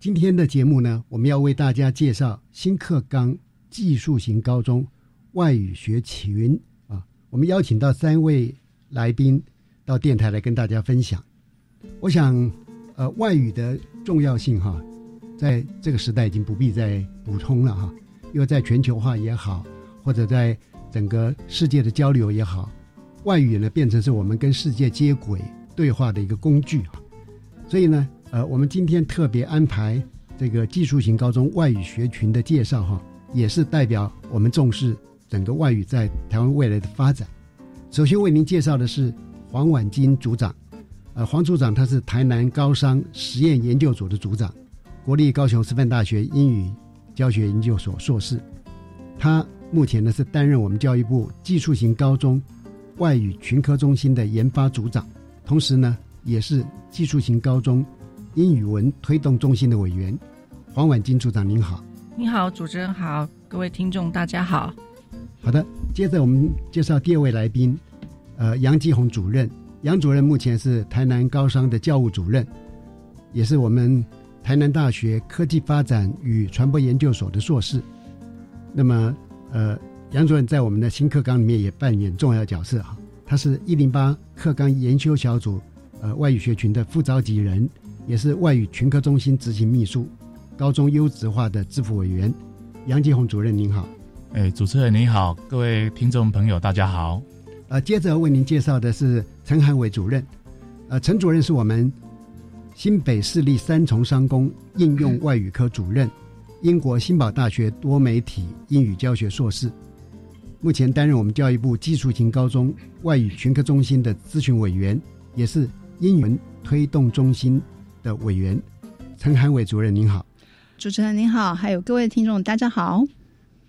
今天的节目呢，我们要为大家介绍新课纲技术型高中外语学群啊。我们邀请到三位来宾到电台来跟大家分享。我想，呃，外语的重要性哈，在这个时代已经不必再补充了哈。因为在全球化也好，或者在整个世界的交流也好，外语呢变成是我们跟世界接轨对话的一个工具哈。所以呢，呃，我们今天特别安排这个技术型高中外语学群的介绍哈，也是代表我们重视整个外语在台湾未来的发展。首先为您介绍的是黄婉金组长。呃，黄组长他是台南高商实验研究所的组长，国立高雄师范大学英语教学研究所硕士。他目前呢是担任我们教育部技术型高中外语群科中心的研发组长，同时呢也是技术型高中英语文推动中心的委员。黄婉金处长您好，你好，主持人好，各位听众大家好。好的，接着我们介绍第二位来宾，呃，杨继红主任。杨主任目前是台南高商的教务主任，也是我们台南大学科技发展与传播研究所的硕士。那么，呃，杨主任在我们的新课纲里面也扮演重要角色哈。他是一零八课纲研修小组呃外语学群的副召集人，也是外语群科中心执行秘书，高中优质化的支付委员。杨继红主任您好，哎，主持人您好，各位听众朋友大家好。呃，接着为您介绍的是陈汉伟主任。呃，陈主任是我们新北市立三重商工应用外语科主任，英国新堡大学多媒体英语教学硕士，目前担任我们教育部技术型高中外语群科中心的咨询委员，也是英文推动中心的委员。陈涵伟主任您好，主持人您好，还有各位听众大家好。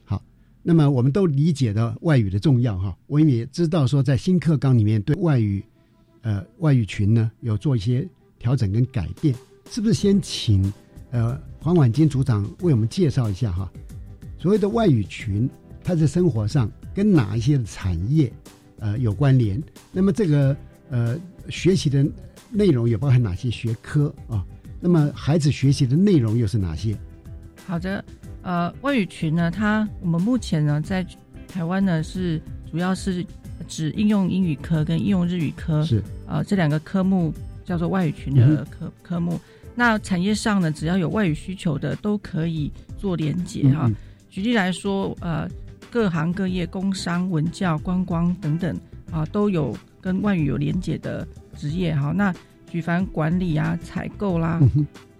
好那么我们都理解的外语的重要哈，我们也知道说在新课纲里面对外语，呃外语群呢有做一些调整跟改变，是不是先请呃黄婉金组长为我们介绍一下哈？所谓的外语群，它在生活上跟哪一些产业呃有关联？那么这个呃学习的内容也包含哪些学科啊？那么孩子学习的内容又是哪些？好的。呃，外语群呢，它我们目前呢在台湾呢是主要是指应用英语科跟应用日语科是呃这两个科目叫做外语群的科科目。那产业上呢，只要有外语需求的都可以做连接哈。举例来说，呃，各行各业、工商、文教、观光等等啊，都有跟外语有连接的职业哈。那举凡管理啊、采购啦。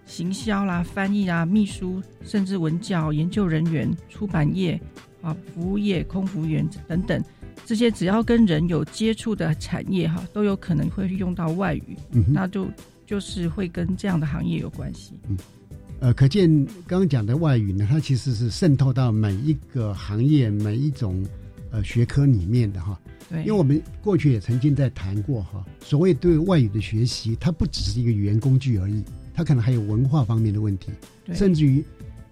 行销啦、翻译啊、秘书，甚至文教研究人员、出版业啊、服务业、空服员等等，这些只要跟人有接触的产业哈，都有可能会用到外语。嗯，那就就是会跟这样的行业有关系。嗯，呃，可见刚刚讲的外语呢，它其实是渗透到每一个行业、每一种呃学科里面的哈。对，因为我们过去也曾经在谈过哈，所谓对外语的学习，它不只是一个语言工具而已，它可能还有文化方面的问题，甚至于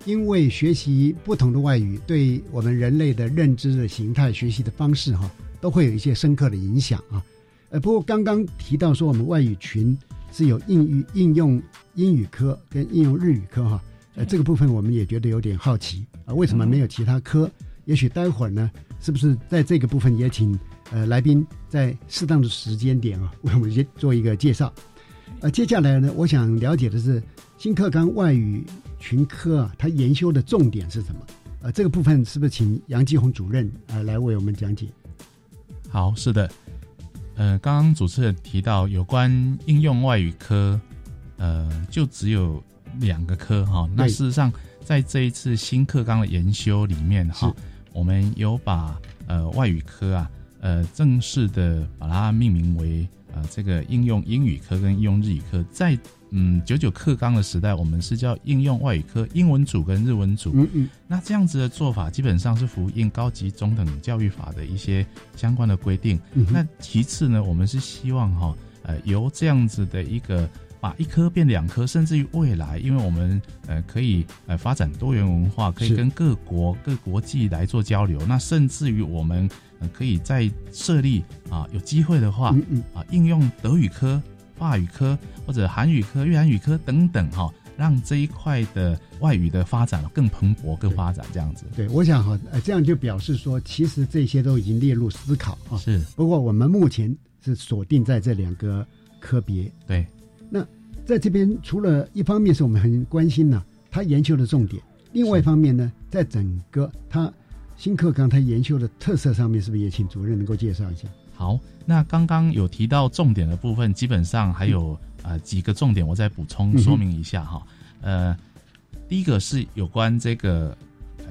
因为学习不同的外语，对我们人类的认知的形态、学习的方式哈，都会有一些深刻的影响啊。呃，不过刚刚提到说我们外语群是有应语应用英语科跟应用日语科哈，呃，这个部分我们也觉得有点好奇啊，为什么没有其他科？也许待会儿呢，是不是在这个部分也请呃来宾在适当的时间点啊，为我们先做一个介绍。呃，接下来呢，我想了解的是新课纲外语群科啊，它研修的重点是什么？呃，这个部分是不是请杨继红主任呃来为我们讲解？好，是的。呃，刚刚主持人提到有关应用外语科，呃，就只有两个科哈。那事实上，在这一次新课纲的研修里面哈，我们有把呃外语科啊，呃正式的把它命名为呃这个应用英语科跟应用日语科，在。嗯，九九课纲的时代，我们是叫应用外语科，英文组跟日文组。嗯嗯，那这样子的做法，基本上是符应高级中等教育法的一些相关的规定。那其次呢，我们是希望哈，呃，由这样子的一个把一科变两科，甚至于未来，因为我们呃可以呃发展多元文化，可以跟各国各国际来做交流。那甚至于我们可以再设立啊，有机会的话，啊，应用德语科。法语科或者韩语科、越南语科等等，哈，让这一块的外语的发展更蓬勃、更发展这样子。对，我想哈，呃，这样就表示说，其实这些都已经列入思考啊。是。不过我们目前是锁定在这两个科别。对。那在这边，除了一方面是我们很关心呢，他研究的重点；另外一方面呢，在整个他新课纲它研修的特色上面，是不是也请主任能够介绍一下？好，那刚刚有提到重点的部分，基本上还有呃几个重点，我再补充说明一下哈。呃，第一个是有关这个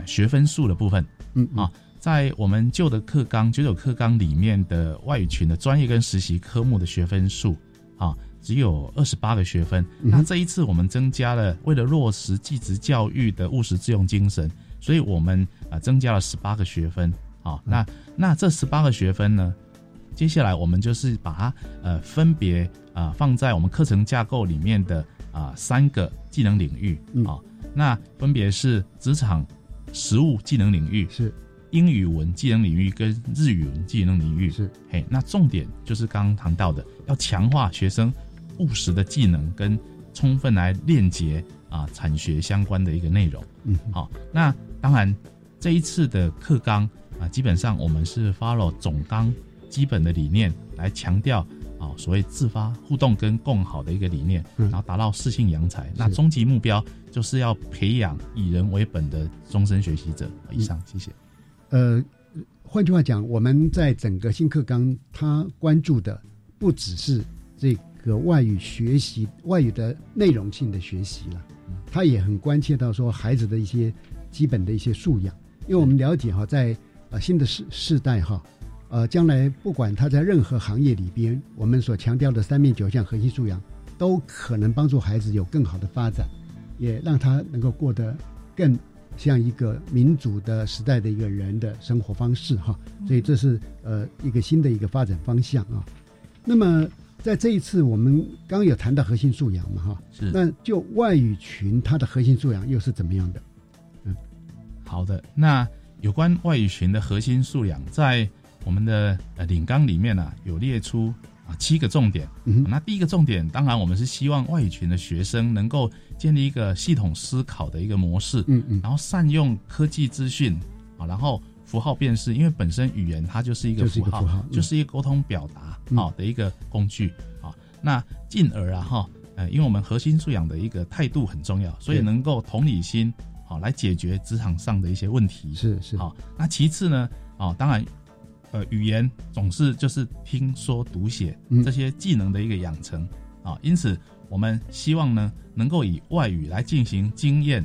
学分数的部分，嗯啊，在我们旧的课纲九九课纲里面的外语群的专业跟实习科目的学分数啊，只有二十八个学分。那这一次我们增加了，为了落实继职教育的务实自用精神，所以我们啊增加了十八个学分。啊，那那这十八个学分呢？接下来我们就是把它呃分别啊放在我们课程架构里面的啊三个技能领域。啊，那分别是职场实务技能领域，是。英语文技能领域跟日语文技能领域，是。嘿，那重点就是刚刚谈到的，要强化学生务实的技能跟充分来链接啊产学相关的一个内容，嗯，好，那当然这一次的课纲啊，基本上我们是 follow 总纲。基本的理念来强调啊，所谓自发互动跟共好的一个理念，然后达到适性扬才。那终极目标就是要培养以人为本的终身学习者。以上，谢谢。呃，换句话讲，我们在整个新课纲，他关注的不只是这个外语学习、外语的内容性的学习了，他也很关切到说孩子的一些基本的一些素养。因为我们了解哈，在呃新的世世代哈。呃，将来不管他在任何行业里边，我们所强调的三面九项核心素养，都可能帮助孩子有更好的发展，也让他能够过得更像一个民主的时代的一个人的生活方式哈。所以这是呃一个新的一个发展方向啊。那么在这一次我们刚有谈到核心素养嘛哈，是。那就外语群它的核心素养又是怎么样的？嗯，好的，那有关外语群的核心素养在。我们的呃领纲里面呢有列出啊七个重点，嗯那第一个重点当然我们是希望外语群的学生能够建立一个系统思考的一个模式，嗯嗯，然后善用科技资讯啊，然后符号辨识，因为本身语言它就是一个符号，就是一个沟通表达好的一个工具啊，那进而啊哈呃，因为我们核心素养的一个态度很重要，所以能够同理心好来解决职场上的一些问题，是是。好，那其次呢啊当然。呃，语言总是就是听说读写这些技能的一个养成啊，因此我们希望呢，能够以外语来进行经验、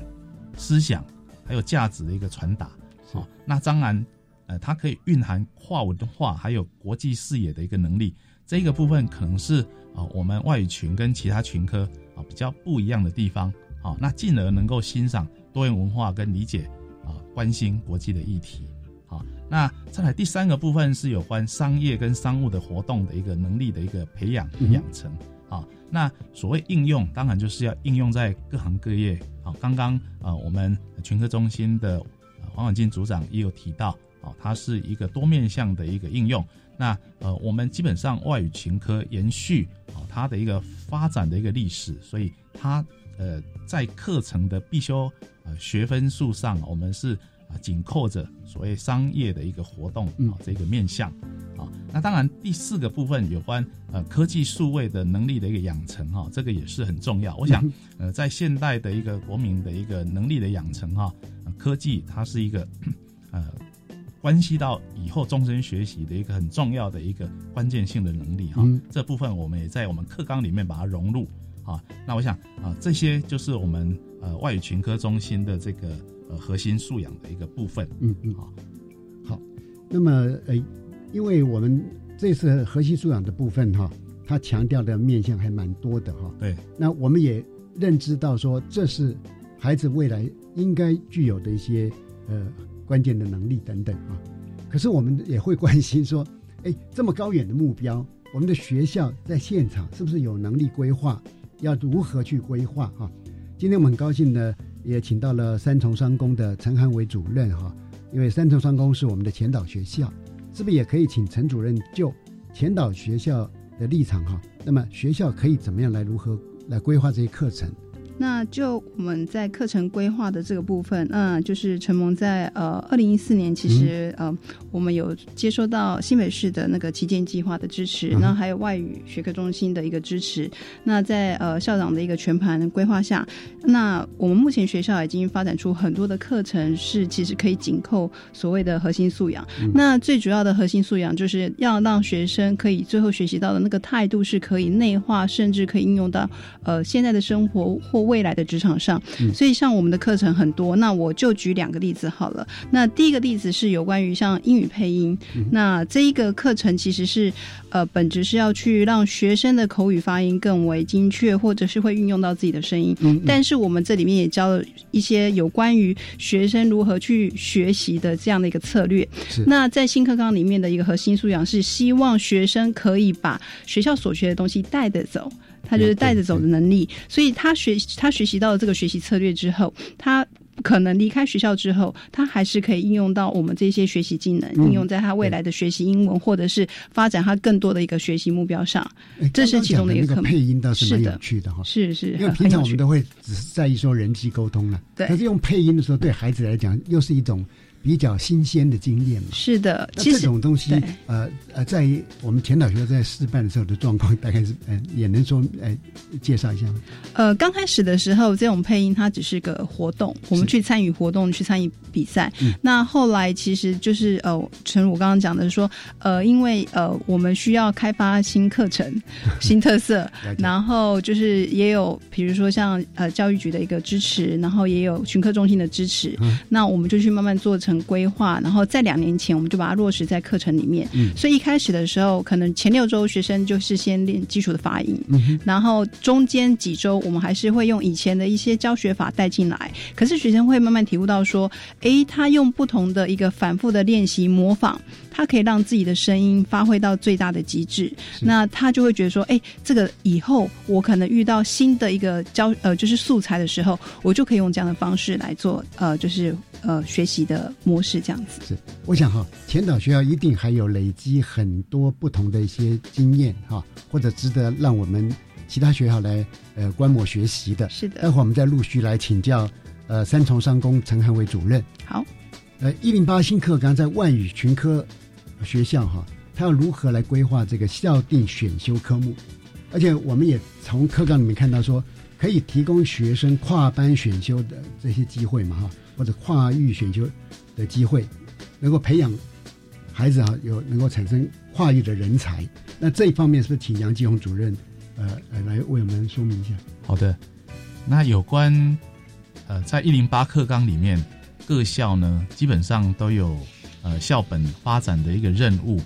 思想还有价值的一个传达啊。那当然，呃，它可以蕴含跨文化还有国际视野的一个能力，这个部分可能是啊，我们外语群跟其他群科啊比较不一样的地方啊。那进而能够欣赏多元文化跟理解啊，关心国际的议题。好，那再来第三个部分是有关商业跟商务的活动的一个能力的一个培养养成。好，那所谓应用，当然就是要应用在各行各业。好，刚刚啊，我们群科中心的黄婉金组长也有提到，哦，它是一个多面向的一个应用。那呃，我们基本上外语群科延续啊它的一个发展的一个历史，所以它呃在课程的必修呃学分数上，我们是啊紧扣着所谓商业的一个活动啊这个面向啊。那当然第四个部分有关呃科技数位的能力的一个养成哈，这个也是很重要。我想 呃在现代的一个国民的一个能力的养成哈，科技它是一个 呃。关系到以后终身学习的一个很重要的一个关键性的能力哈，这部分我们也在我们课纲里面把它融入啊。那我想啊，这些就是我们呃外语群科中心的这个呃核心素养的一个部分。嗯嗯，好，好。那么呃，因为我们这次核心素养的部分哈，它强调的面向还蛮多的哈。对。那我们也认知到说，这是孩子未来应该具有的一些呃。关键的能力等等啊，可是我们也会关心说，哎，这么高远的目标，我们的学校在现场是不是有能力规划？要如何去规划？哈，今天我们很高兴呢，也请到了三重商工的陈汉伟主任哈，因为三重商工是我们的前导学校，是不是也可以请陈主任就前导学校的立场哈？那么学校可以怎么样来如何来规划这些课程？那就我们在课程规划的这个部分，嗯，就是陈蒙在呃二零一四年，其实呃我们有接收到新北市的那个旗舰计划的支持，那还有外语学科中心的一个支持。那在呃校长的一个全盘规划下，那我们目前学校已经发展出很多的课程，是其实可以紧扣所谓的核心素养。那最主要的核心素养，就是要让学生可以最后学习到的那个态度是可以内化，甚至可以应用到呃现在的生活或。未来的职场上，所以像我们的课程很多，那我就举两个例子好了。那第一个例子是有关于像英语配音，那这一个课程其实是呃本质是要去让学生的口语发音更为精确，或者是会运用到自己的声音。但是我们这里面也教了一些有关于学生如何去学习的这样的一个策略。那在新课纲里面的一个核心素养是希望学生可以把学校所学的东西带得走。他就是带着走的能力，所以他学他学习到了这个学习策略之后，他可能离开学校之后，他还是可以应用到我们这些学习技能，应用在他未来的学习英文，或者是发展他更多的一个学习目标上。这是其中的一个配音倒是蛮有趣的哈，是是，因为平常我们都会只是在意说人际沟通了，对，可是用配音的时候，对孩子来讲又是一种。比较新鲜的经验嘛，是的。其实这种东西，呃呃，在我们前导学校在示范的时候的状况，大概是，呃，也能说，呃，介绍一下吗？呃，刚开始的时候，这种配音它只是个活动，我们去参与活动，去参与比赛。那后来其实就是，呃，陈如我刚刚讲的说，呃，因为呃，我们需要开发新课程、新特色，然后就是也有，比如说像呃教育局的一个支持，然后也有群课中心的支持，那我们就去慢慢做成。规划，然后在两年前我们就把它落实在课程里面。嗯，所以一开始的时候，可能前六周学生就是先练基础的发音，嗯，然后中间几周我们还是会用以前的一些教学法带进来。可是学生会慢慢体悟到说，哎，他用不同的一个反复的练习模仿，他可以让自己的声音发挥到最大的极致。那他就会觉得说，哎，这个以后我可能遇到新的一个教呃就是素材的时候，我就可以用这样的方式来做呃就是呃学习的。模式这样子是，我想哈，前导学校一定还有累积很多不同的一些经验哈，或者值得让我们其他学校来呃观摩学习的。是的，待会儿我们再陆续来请教呃三重商工陈汉伟主任。好，呃一零八新课纲在外语群科学校哈，他要如何来规划这个校定选修科目？而且我们也从课纲里面看到说，可以提供学生跨班选修的这些机会嘛哈，或者跨域选修。的机会，能够培养孩子啊，有能够产生跨域的人才。那这一方面是不是请杨继红主任，呃呃，来为我们说明一下？好的，那有关呃，在一零八课纲里面，各校呢基本上都有呃校本发展的一个任务，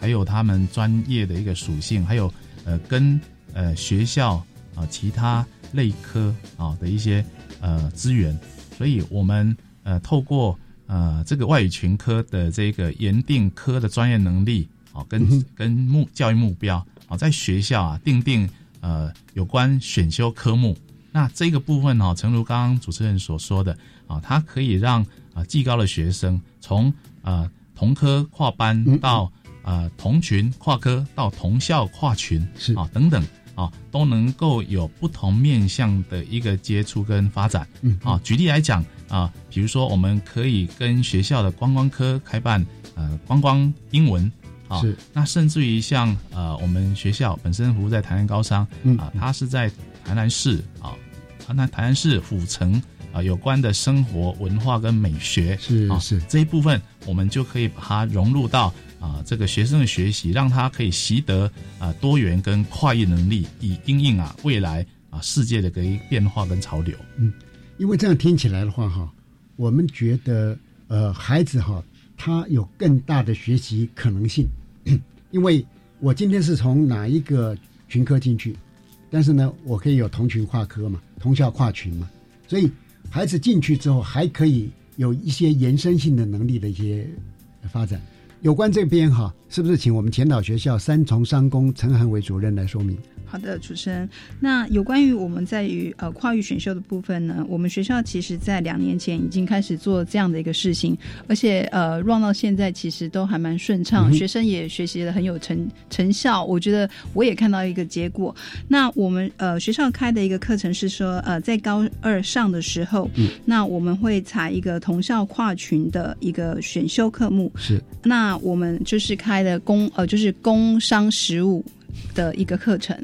还有他们专业的一个属性，还有呃跟呃学校啊其他类科啊的一些呃资源，所以我们呃透过呃这个外语群科的这个研定科的专业能力，哦，跟跟目教育目标，哦，在学校啊定定呃有关选修科目。那这个部分哦，诚如刚刚主持人所说的啊，它可以让啊技高的学生从啊同科跨班到啊同群跨科到同校跨群是。啊等等啊都能够有不同面向的一个接触跟发展。嗯啊，举例来讲啊，比如说我们可以跟学校的观光科开办呃观光英文啊，是那甚至于像呃我们学校本身服务在台南高商啊，它是在台南市啊。台南台南市府城啊，有关的生活文化跟美学是啊是是这一部分，我们就可以把它融入到啊这个学生的学习，让他可以习得啊多元跟跨域能力，以应应啊未来啊世界的个变化跟潮流。嗯，因为这样听起来的话哈，我们觉得呃孩子哈他有更大的学习可能性，因为我今天是从哪一个群科进去，但是呢，我可以有同群跨科嘛，同校跨群嘛，所以孩子进去之后还可以有一些延伸性的能力的一些发展。有关这边哈，是不是请我们前导学校三重商工陈涵伟主任来说明？好的，主持人。那有关于我们在于呃跨域选修的部分呢，我们学校其实在两年前已经开始做这样的一个事情，而且呃 run 到现在其实都还蛮顺畅，嗯学生也学习的很有成成效。我觉得我也看到一个结果。那我们呃学校开的一个课程是说，呃在高二上的时候，嗯，那我们会采一个同校跨群的一个选修科目，是。那我们就是开的工呃就是工商实务。的一个课程，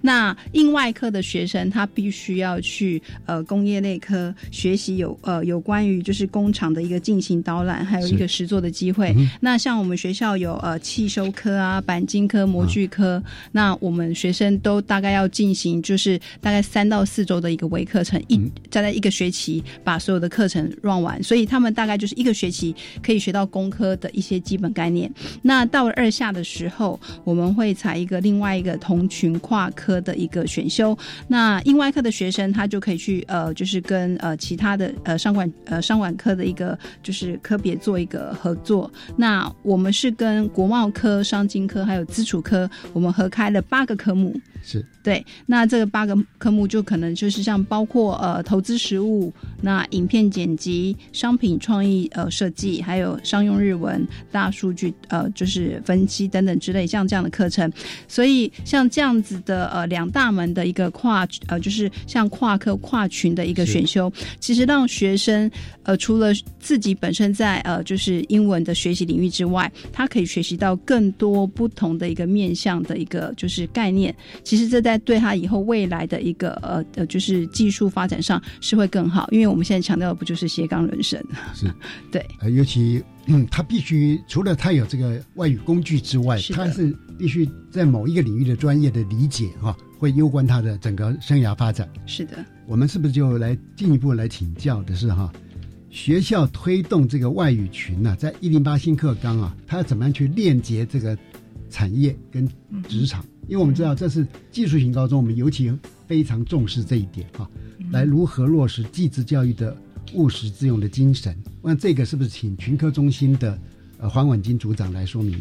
那应外科的学生他必须要去呃工业内科学习有呃有关于就是工厂的一个进行导览，还有一个实作的机会。嗯那像我们学校有呃汽修科啊、钣金科、模具科，那我们学生都大概要进行就是大概三到四周的一个微课程，一再在一个学期把所有的课程 run 完，所以他们大概就是一个学期可以学到工科的一些基本概念。那到了二下的时候，我们会采一个另外另外一个同群跨科的一个选修。那英外科的学生他就可以去呃，就是跟呃其他的呃商管呃商管科的一个就是科别做一个合作。那我们是跟国贸科、商经科还有基础科，我们合开了八个科目。是对，那这个八个科目就可能就是像包括呃投资实务、那影片剪辑、商品创意呃设计，还有商用日文、大数据呃就是分析等等之类像这样的课程。所以像这样子的呃两大门的一个跨呃就是像跨科跨群的一个选修，其实让学生呃除了自己本身在呃就是英文的学习领域之外，他可以学习到更多不同的一个面向的一个就是概念。其实这在对他以后未来的一个呃呃，就是技术发展上是会更好，因为我们现在强调的不就是斜杠人生？是，对，呃，尤其嗯，他必须除了他有这个外语工具之外，是他是必须在某一个领域的专业的理解哈、会攸关他的整个生涯发展。是的，我们是不是就来进一步来请教的是哈、学校推动这个外语群呢、在一零八新课纲啊，它要怎么样去链接这个产业跟职场？因为我们知道这是技术型高中，我们尤其非常重视这一点哈、来如何落实技职教育的务实自用的精神？那这个是不是请群科中心的呃黄婉金组长来说明？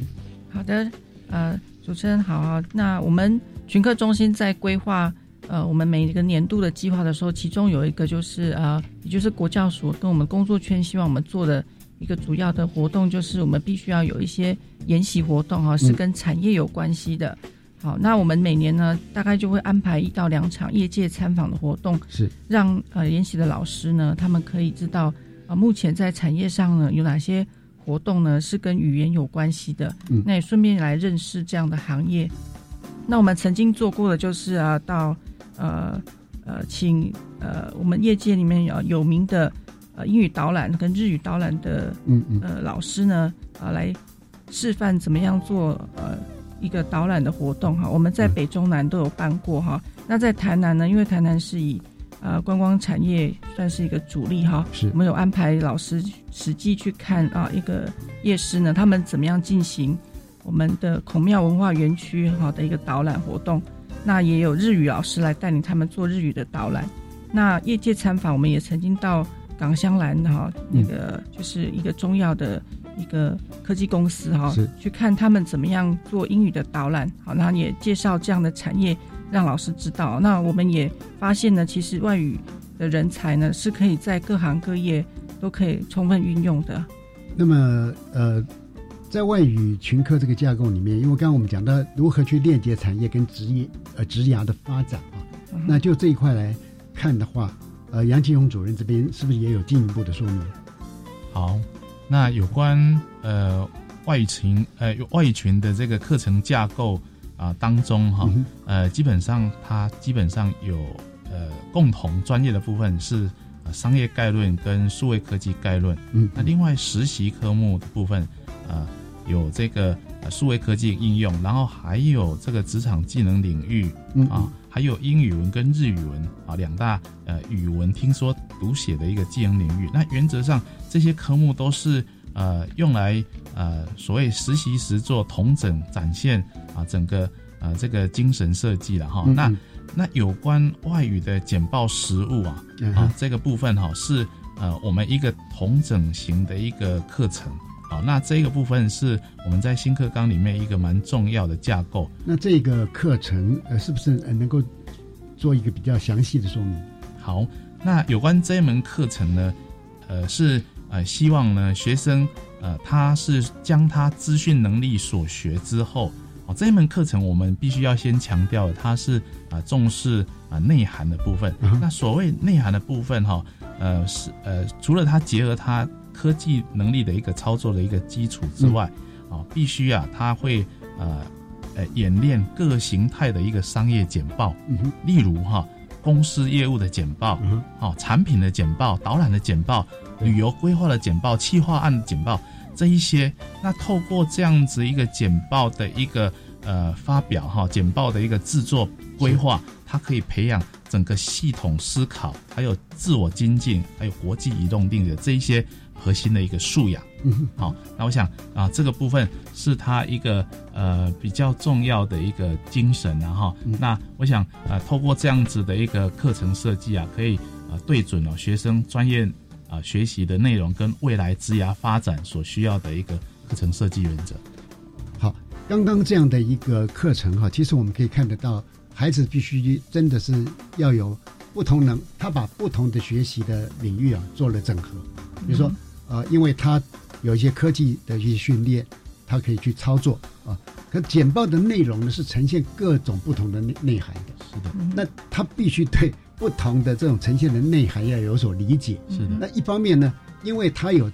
好的，呃，主持人好啊。那我们群科中心在规划呃我们每一个年度的计划的时候，其中有一个就是呃，也就是国教署跟我们工作圈希望我们做的一个主要的活动，就是我们必须要有一些研习活动哈、是跟产业有关系的。好，那我们每年呢，大概就会安排一到两场业界参访的活动，是。让呃研习的老师呢，他们可以知道啊、呃目前在产业上呢有哪些活动呢是跟语言有关系的，嗯。那也顺便来认识这样的行业。那我们曾经做过的就是啊，到呃呃，请呃我们业界里面有有名的呃英语导览跟日语导览的嗯嗯。呃老师呢啊来示范怎么样做呃一个导览的活动哈。我们在北中南都有办过哈。那在台南呢，因为台南是以呃观光产业算是一个主力哈，是我们有安排老师实际去看啊一个夜市呢，他们怎么样进行我们的孔庙文化园区哈的一个导览活动。那也有日语老师来带领他们做日语的导览。那业界参访，我们也曾经到港香兰哈，那个就是一个中药的一个科技公司哈，去看他们怎么样做英语的导览，好，然后也介绍这样的产业让老师知道。那我们也发现呢，其实外语的人才呢是可以在各行各业都可以充分运用的。那么呃，在外语群科这个架构里面，因为刚刚我们讲到如何去链接产业跟职业呃职涯的发展啊，那就这一块来看的话。呃，杨金勇主任这边是不是也有进一步的说明？好，那有关呃外语群呃外语群的这个课程架构啊当中哈，呃基本上它基本上有呃共同专业的部分是商业概论跟数位科技概论，嗯，那另外实习科目的部分呃有这个数位科技应用，然后还有这个职场技能领域啊。还有英语文跟日语文啊两大呃语文听说读写的一个技能领域。那原则上这些科目都是呃用来呃所谓实习时做同整展现啊整个呃这个精神设计了哈。那那有关外语的简报实务啊啊这个部分哈是呃我们一个同整型的一个课程。好，那这个部分是我们在新课纲里面一个蛮重要的架构。那这个课程呃，是不是能够做一个比较详细的说明？好，那有关这一门课程呢，呃，是呃希望呢学生呃他是将他资讯能力所学之后，哦这一门课程我们必须要先强调，它是啊重视啊内涵的部分。那所谓内涵的部分哈，呃是呃除了它结合它。科技能力的一个操作的一个基础之外，啊，必须啊，他会呃呃演练各形态的一个商业简报，例如哈公司业务的简报，哦产品的简报、导览的简报、旅游规划的简报、企划案的简报这一些，那透过这样子一个简报的一个呃发表哈，简报的一个制作规划，它可以培养整个系统思考，还有自我精进，还有国际移动定的这一些。核心的一个素养，嗯，好，那我想啊，这个部分是他一个呃比较重要的一个精神，然后，那我想啊，透过这样子的一个课程设计啊，可以啊对准了学生专业啊学习的内容跟未来职涯发展所需要的一个课程设计原则。好，刚刚这样的一个课程哈，其实我们可以看得到，孩子必须真的是要有不同能，他把不同的学习的领域啊做了整合，比如说。啊，因为他有一些科技的一些训练，他可以去操作啊。可简报的内容呢，是呈现各种不同的内内涵的。是的，那他必须对不同的这种呈现的内涵要有所理解。是的，那一方面呢，因为他有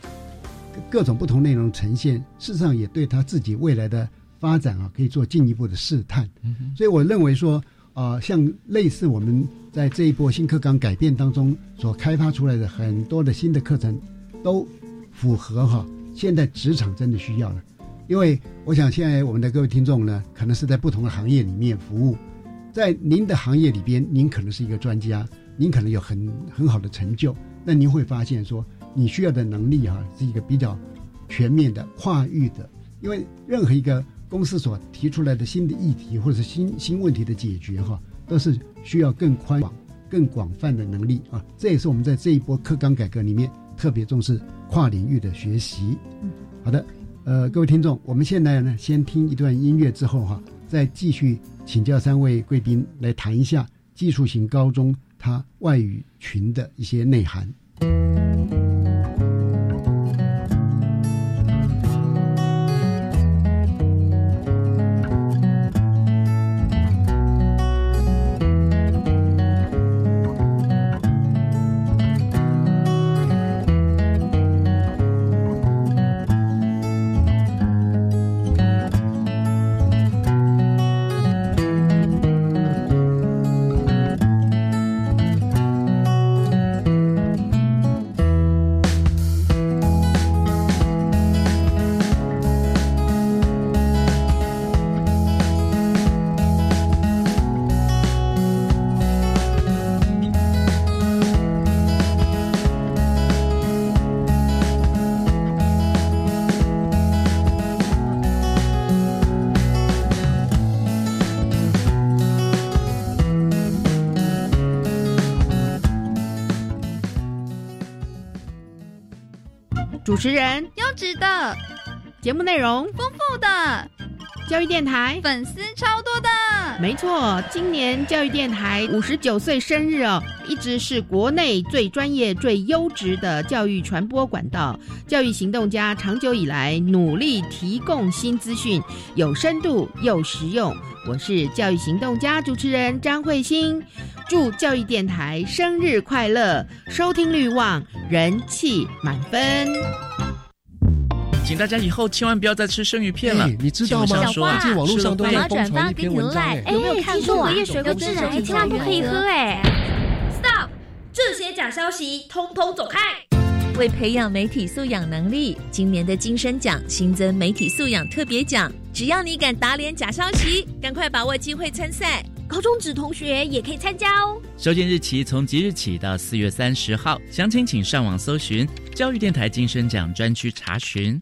各种不同内容呈现，事实上也对他自己未来的发展啊，可以做进一步的试探。所以我认为说啊，像类似我们在这一波新课纲改变当中所开发出来的很多的新的课程，都。符合哈，现在职场真的需要了，因为我想现在我们的各位听众呢，可能是在不同的行业里面服务，在您的行业里边，您可能是一个专家，您可能有很很好的成就，那您会发现说，你需要的能力哈，是一个比较全面的、跨域的，因为任何一个公司所提出来的新的议题或者是新新问题的解决哈，都是需要更宽广、更广泛的能力啊，这也是我们在这一波课纲改革里面特别重视。跨领域的学习，好的，呃，各位听众，我们现在呢，先听一段音乐之后哈，再继续请教三位贵宾来谈一下技术型高中它外语群的一些内涵。主持人优质的，节目内容丰富的，教育电台粉丝超多的。没错，今年教育电台五十九岁生日哦，一直是国内最专业、最优质的教育传播管道。教育行动家长久以来努力提供新资讯，有深度又实用。我是教育行动家主持人张慧欣，祝教育电台生日快乐，收听率旺，人气满分。请大家以后千万不要再吃生鱼片了。你知道吗？小花，最近网络上都在疯传一篇文章，有没有看过？隔夜水果汁来，千万不可以喝哎！Stop！这些假消息，通通走开！为培养媒体素养能力，今年的金声奖新增媒体素养特别奖，只要你敢打脸假消息，赶快把握机会参赛。高中职同学也可以参加哦。收件日期从即日起到四月三十号，详情请上网搜寻教育电台金声奖专区查询。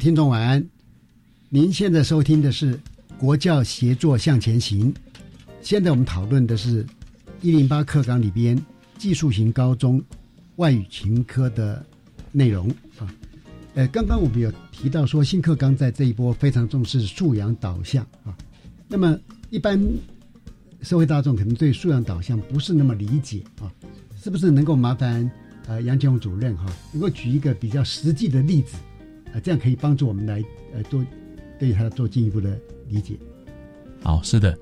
听众晚安，您现在收听的是国教协作向前行。现在我们讨论的是一零八课纲里边技术型高中外语情科的内容啊。呃，刚刚我们有提到说新课纲在这一波非常重视素养导向啊。那么一般社会大众可能对素养导向不是那么理解啊，是不是能够麻烦呃杨建宏主任哈，能够举一个比较实际的例子？啊，这样可以帮助我们来呃做对它做进一步的理解。好，是的。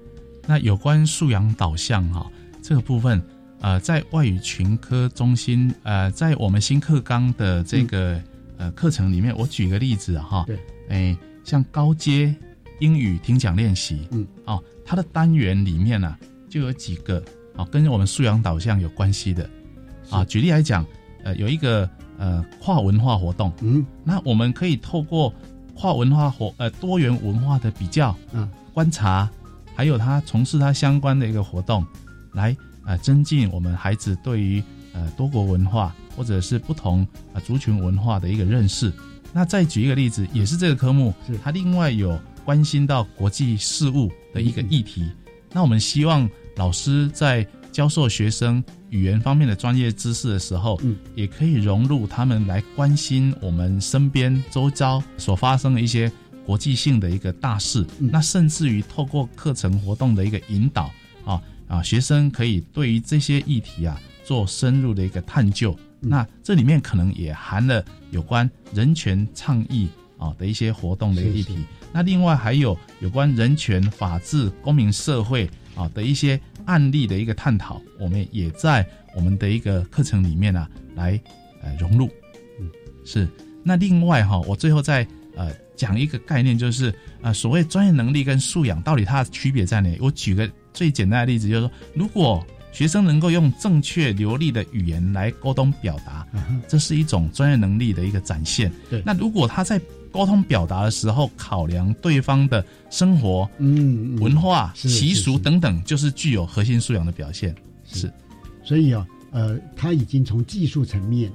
那有关素养导向哈这个部分，呃，在外语群科中心，呃，在我们新课纲的这个呃课程里面，我举个例子哈，对，哎，像高阶英语听讲练习，嗯，哦，它的单元里面呢就有几个哦跟我们素养导向有关系的，啊，举例来讲，呃，有一个。呃，跨文化活动，嗯，那我们可以透过跨文化活呃多元文化的比较，嗯，观察，还有他从事他相关的一个活动，来呃增进我们孩子对于呃多国文化或者是不同啊族群文化的一个认识。那再举一个例子，也是这个科目，是。他另外有关心到国际事务的一个议题。那我们希望老师在教授学生语言方面的专业知识的时候，嗯，也可以融入他们来关心我们身边周遭所发生的一些国际性的一个大事。嗯、那甚至于透过课程活动的一个引导，啊啊，学生可以对于这些议题啊做深入的一个探究。嗯、那这里面可能也含了有关人权倡议啊的一些活动的一个议题。是是那另外还有有关人权、法治、公民社会啊的一些案例的一个探讨，我们也在我们的一个课程里面啊来呃融入。嗯，是。那另外哈，我最后再呃讲一个概念，就是呃所谓专业能力跟素养到底它的区别在哪？我举个最简单的例子，就是说，如果学生能够用正确流利的语言来沟通表达，这是一种专业能力的一个展现。对。那如果他在沟通表达的时候，考量对方的生活、嗯文化、是习俗等等，就是具有核心素养的表现。是，所以啊，呃，他已经从技术层面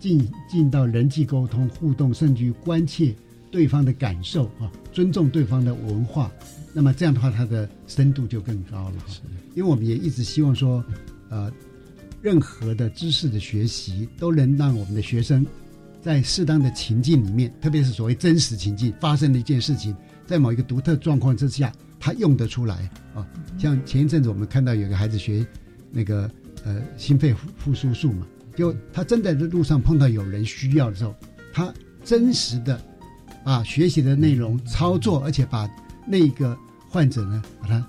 进进到人际沟通、互动，甚至于关切对方的感受啊，尊重对方的文化。那么这样的话，它的深度就更高了。是，因为我们也一直希望说，呃，任何的知识的学习都能让我们的学生在适当的情境里面，特别是所谓真实情境发生的一件事情，在某一个独特状况之下，他用得出来啊。像前一阵子我们看到有个孩子学那个呃心肺复苏术嘛，就他真的在路上碰到有人需要的时候，他真实的把学习的内容操作，而且把那个患者呢把他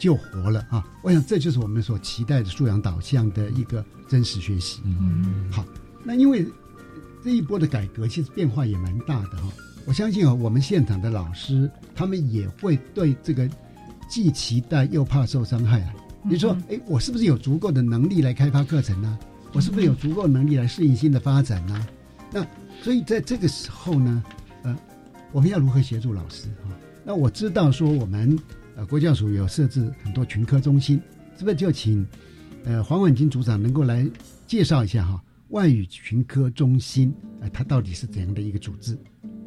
救活了啊！我想这就是我们所期待的素养导向的一个真实学习。嗯，好，那因为这一波的改革其实变化也蛮大的哈。我相信啊，我们现场的老师他们也会对这个既期待又怕受伤害啊。你说，哎，我是不是有足够的能力来开发课程呢？我是不是有足够能力来适应新的发展呢？那所以在这个时候呢，呃，我们要如何协助老师啊？那我知道说我们。呃，国教署有设置很多群科中心，是不是就请呃黄婉金组长能够来介绍一下哈外语群科中心，呃，它到底是怎样的一个组织？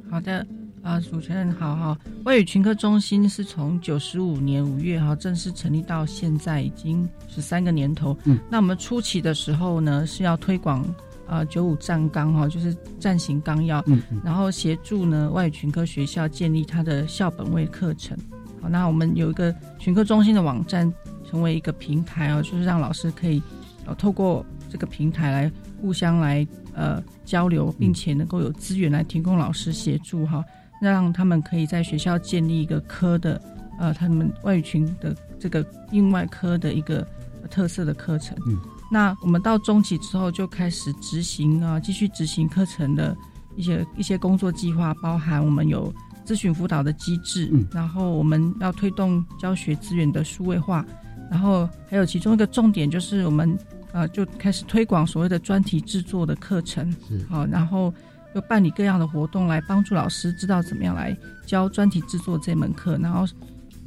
好的，啊，主持人好哈，外语群科中心是从九十五年五月哈正式成立到现在已经十三个年头。嗯，那我们初期的时候呢是要推广啊九五战纲哈，就是战型纲要，嗯，然后协助呢外语群科学校建立它的校本位课程。好那我们有一个群科中心的网站，成为一个平台哦，就是让老师可以呃透过这个平台来互相来呃交流，并且能够有资源来提供老师协助哈，让他们可以在学校建立一个科的呃他们外语群的这个另外科的一个特色的课程。嗯，那我们到中期之后就开始执行啊，继续执行课程的一些一些工作计划，包含我们有。咨询辅导的机制，嗯然后我们要推动教学资源的数位化，然后还有其中一个重点就是我们呃就开始推广所谓的专题制作的课程，好，然后又办理各样的活动来帮助老师知道怎么样来教专题制作这门课，然后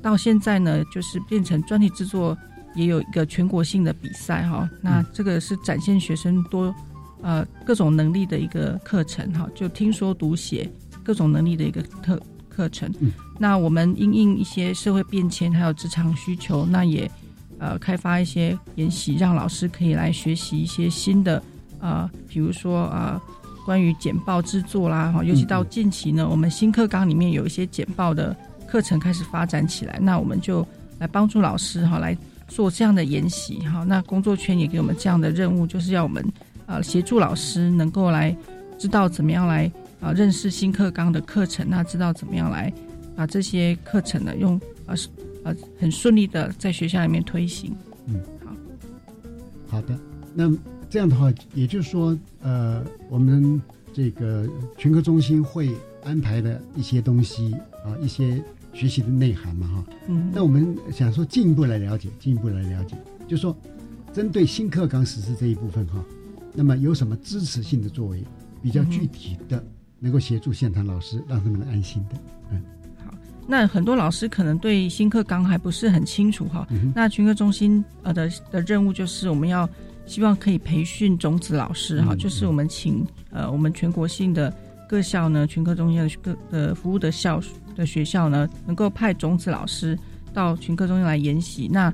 到现在呢，就是变成专题制作也有一个全国性的比赛哈，那这个是展现学生多呃各种能力的一个课程哈，就听说读写。各种能力的一个特课程，那我们因应一些社会变迁，还有职场需求，那也呃开发一些研习，让老师可以来学习一些新的呃，比如说呃关于简报制作啦，哈，尤其到近期呢，我们新课纲里面有一些简报的课程开始发展起来，那我们就来帮助老师哈来做这样的研习哈，那工作圈也给我们这样的任务，就是要我们呃协助老师能够来知道怎么样来。啊，认识新课纲的课程，那知道怎么样来把这些课程呢用啊啊很顺利的在学校里面推行。嗯，好，好的。那这样的话，也就是说，呃，我们这个全科中心会安排的一些东西啊，一些学习的内涵嘛，哈。嗯。那我们想说进一步来了解，进一步来了解，就是说针对新课纲实施这一部分哈，那么有什么支持性的作为，比较具体的。能够协助现场老师，让他们安心的。嗯，好。那很多老师可能对新课纲还不是很清楚哈。那群课中心呃的的任务就是我们要希望可以培训种子老师哈，就是我们请呃我们全国性的各校呢群课中心的各的服务的校的学校呢，能够派种子老师到群课中心来研习。那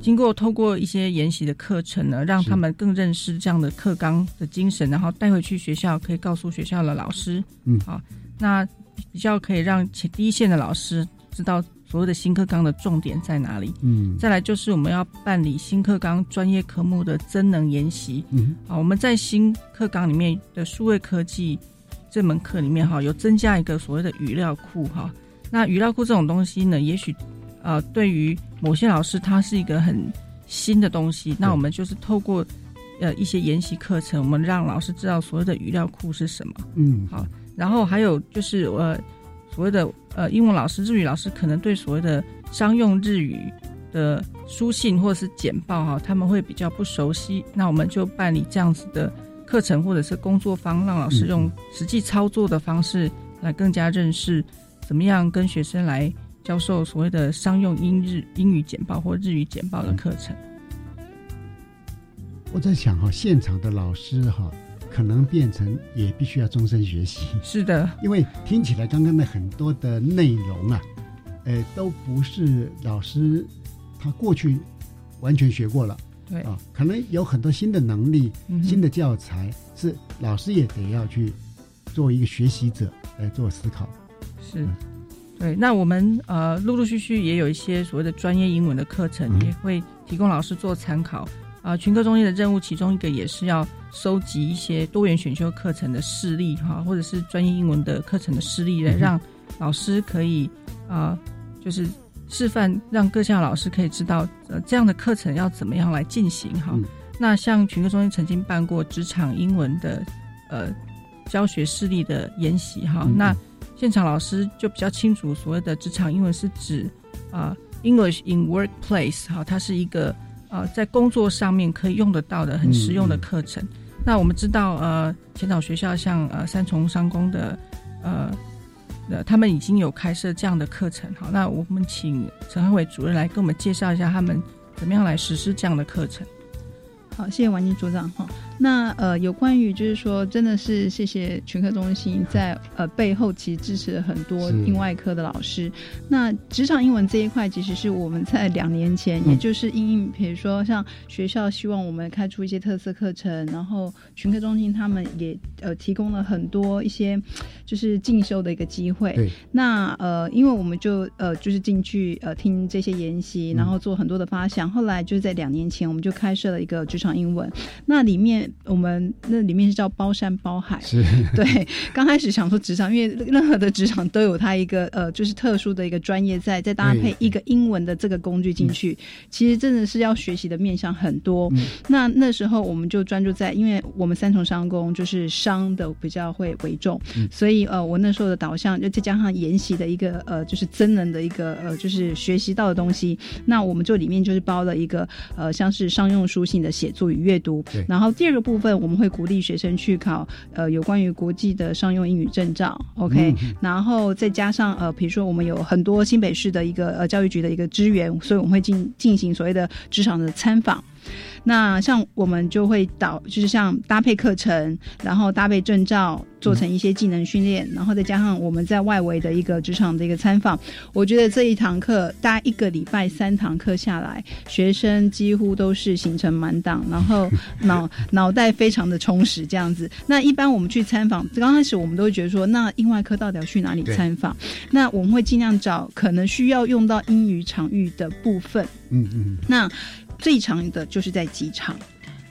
经过透过一些研习的课程呢，让他们更认识这样的课纲的精神，然后带回去学校，可以告诉学校的老师，嗯，好，那比较可以让前第一线的老师知道所谓的新课纲的重点在哪里，嗯，再来就是我们要办理新课纲专业科目的增能研习，嗯，啊，我们在新课纲里面的数位科技这门课里面哈，有增加一个所谓的语料库哈，那语料库这种东西呢，也许。呃，对于某些老师，它是一个很新的东西。那我们就是透过呃一些研习课程，我们让老师知道所谓的语料库是什么。嗯，好。然后还有就是呃所谓的呃英文老师、日语老师，可能对所谓的商用日语的书信或者是简报哈，他们会比较不熟悉。那我们就办理这样子的课程或者是工作坊，让老师用实际操作的方式来更加认识怎么样跟学生来。教授所谓的商用英日英语简报或日语简报的课程。我在想哈，现场的老师哈，可能变成也必须要终身学习。是的，因为听起来刚刚的很多的内容啊，呃，都不是老师他过去完全学过了。对啊，可能有很多新的能力、新的教材是老师也得要去作为一个学习者来做思考。是，对。那我们呃陆陆续续也有一些所谓的专业英文的课程，也会提供老师做参考。啊，群科中心的任务其中一个也是要收集一些多元选修课程的事例哈，或者是专业英文的课程的事例，来让老师可以啊，就是示范，让各校老师可以知道呃这样的课程要怎么样来进行哈。那像群科中心曾经办过职场英文的呃教学事例的研习哈，那现场老师就比较清楚，所谓的职场英文是指啊 English in workplace 哈，它是一个。呃，在工作上面可以用得到的很实用的课程。那我们知道，呃，前导学校像呃三重商工的，呃，呃，他们已经有开设这样的课程。好，那我们请陈汉伟主任来跟我们介绍一下他们怎么样来实施这样的课程。好，谢谢王金组长哈。那呃，有关于就是说，真的是谢谢群科中心在呃背后其实支持了很多英外科的老师。那职场英文这一块，其实是我们在两年前，也就是因应，比如说像学校希望我们开出一些特色课程，然后群科中心他们也呃提供了很多一些就是进修的一个机会。那呃，因为我们就呃就是进去呃听这些研习，然后做很多的发想。后来就是在两年前，我们就开设了一个职场英文，那里面。我们那里面是叫包山包海，是 对。刚开始想说职场，因为任何的职场都有它一个呃，就是特殊的一个专业在，再搭配一个英文的这个工具进去，其实真的是要学习的面向很多。那那时候我们就专注在，因为我们三重商工就是商的比较会为重，所以呃，我那时候的导向就再加上研习的一个呃，就是真人的一个呃，就是学习到的东西。那我们就里面就是包了一个呃，像是商用书信的写作与阅读，然后第二个。部分我们会鼓励学生去考呃有关于国际的商用英语证照，OK，然后再加上呃比如说我们有很多新北市的一个呃教育局的一个支援，所以我们会进进行所谓的职场的参访。那像我们就会导，就是像搭配课程，然后搭配证照，做成一些技能训练，然后再加上我们在外围的一个职场的一个参访。我觉得这一堂课，大概一个礼拜三堂课下来，学生几乎都是行程满档，然后脑脑袋非常的充实这样子。那一般我们去参访，刚开始我们都会觉得说，那英外科到底要去哪里参访？那我们会尽量找可能需要用到英语场域的部分。嗯嗯，那。最长的就是在机场，